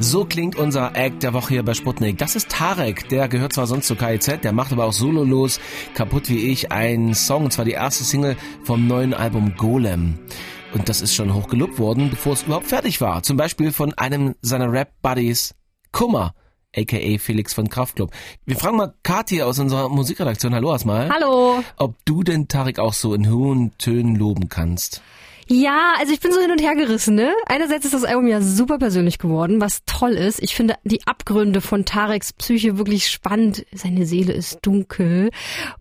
So klingt unser Act der Woche hier bei Sputnik. Das ist Tarek, der gehört zwar sonst zu KIZ, der macht aber auch sololos, kaputt wie ich, einen Song, und zwar die erste Single vom neuen Album Golem. Und das ist schon hoch gelobt worden, bevor es überhaupt fertig war. Zum Beispiel von einem seiner Rap-Buddies, Kummer, aka Felix von Kraftklub. Wir fragen mal Kathi aus unserer Musikredaktion, hallo erstmal. Hallo. Ob du den Tarek auch so in hohen Tönen loben kannst. Ja, also ich bin so hin und her gerissen, ne? Einerseits ist das Album ja super persönlich geworden, was toll ist. Ich finde die Abgründe von Tareks Psyche wirklich spannend. Seine Seele ist dunkel.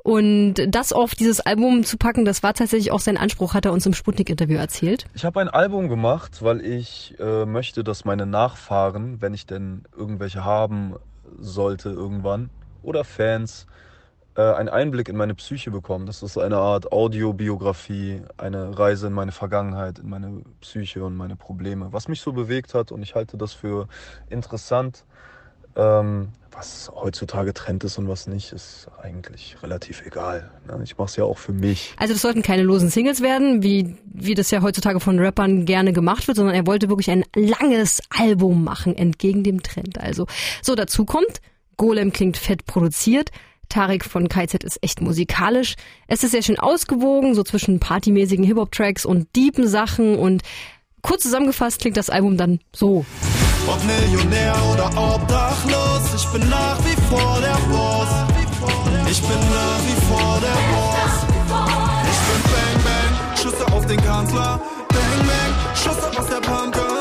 Und das auf dieses Album zu packen, das war tatsächlich auch sein Anspruch, hat er uns im Sputnik-Interview erzählt. Ich habe ein Album gemacht, weil ich äh, möchte, dass meine Nachfahren, wenn ich denn irgendwelche haben sollte irgendwann, oder Fans, äh, einen Einblick in meine Psyche bekommen. Das ist eine Art Audiobiografie, eine Reise in meine Vergangenheit, in meine Psyche und meine Probleme, was mich so bewegt hat. Und ich halte das für interessant. Ähm, was heutzutage Trend ist und was nicht, ist eigentlich relativ egal. Ne? Ich mache es ja auch für mich. Also das sollten keine losen Singles werden, wie, wie das ja heutzutage von Rappern gerne gemacht wird, sondern er wollte wirklich ein langes Album machen, entgegen dem Trend. Also so dazu kommt, Golem klingt fett produziert, Tarek von KZ ist echt musikalisch. Es ist sehr schön ausgewogen, so zwischen partymäßigen Hip-Hop-Tracks und deepen Sachen und kurz zusammengefasst klingt das Album dann so. Ob Millionär oder obdachlos, ich bin nach wie vor der Boss. Ich bin nach wie vor der Boss. Ich bin Bang Bang, Schüsse auf den Kanzler. Bang Bang, Schüsse aus der Panke.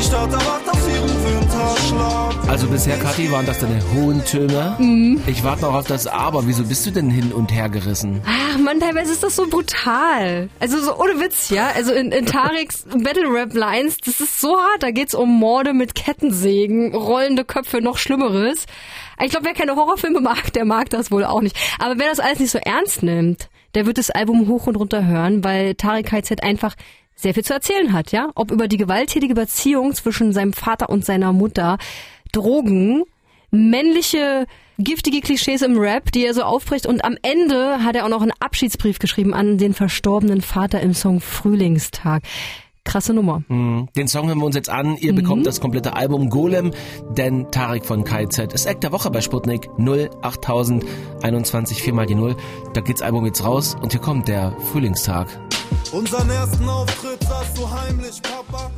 Die Stadt erwacht aus ihrem Winterschlaf. Also bisher, Kathi, waren das deine hohen Töne. Mhm. Ich warte noch auf das Aber. Wieso bist du denn hin und her gerissen? Ach man, teilweise ist das so brutal. Also so ohne Witz, ja. Also in, in Tareks Battle Rap Lines, das ist so hart. Da geht's um Morde mit Kettensägen, rollende Köpfe, noch Schlimmeres. Ich glaube, wer keine Horrorfilme mag, der mag das wohl auch nicht. Aber wer das alles nicht so ernst nimmt, der wird das Album hoch und runter hören, weil Tarek KZ einfach sehr viel zu erzählen hat, ja? Ob über die gewalttätige Beziehung zwischen seinem Vater und seiner Mutter, Drogen, männliche giftige Klischees im Rap, die er so aufbricht und am Ende hat er auch noch einen Abschiedsbrief geschrieben an den verstorbenen Vater im Song Frühlingstag. Krasse Nummer. Den Song hören wir uns jetzt an. Ihr bekommt das komplette Album Golem, denn Tarek von KZ ist Eck der Woche bei Sputnik 08021 4 mal die 0. Da geht's Album jetzt raus und hier kommt der Frühlingstag. Unseren ersten Auftritt sagst du heimlich, Papa.